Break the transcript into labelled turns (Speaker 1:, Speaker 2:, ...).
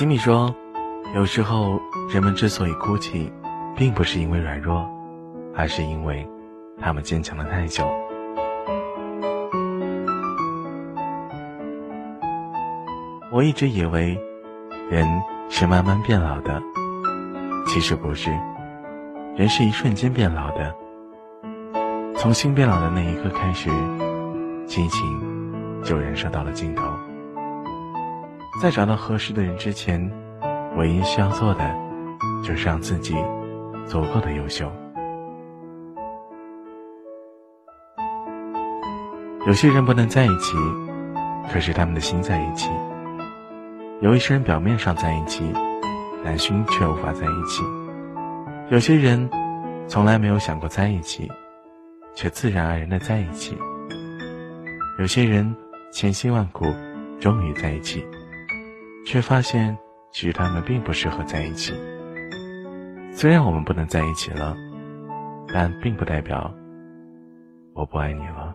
Speaker 1: 吉米说，有时候人们之所以哭泣，并不是因为软弱，而是因为他们坚强了太久。我一直以为，人是慢慢变老的，其实不是，人是一瞬间变老的。从心变老的那一刻开始，激情就燃烧到了尽头。在找到合适的人之前，唯一需要做的，就是让自己足够的优秀。有些人不能在一起，可是他们的心在一起；有一些人表面上在一起，但心却无法在一起；有些人从来没有想过在一起。却自然而然的在一起。有些人千辛万苦，终于在一起，却发现其实他们并不适合在一起。虽然我们不能在一起了，但并不代表我不爱你了。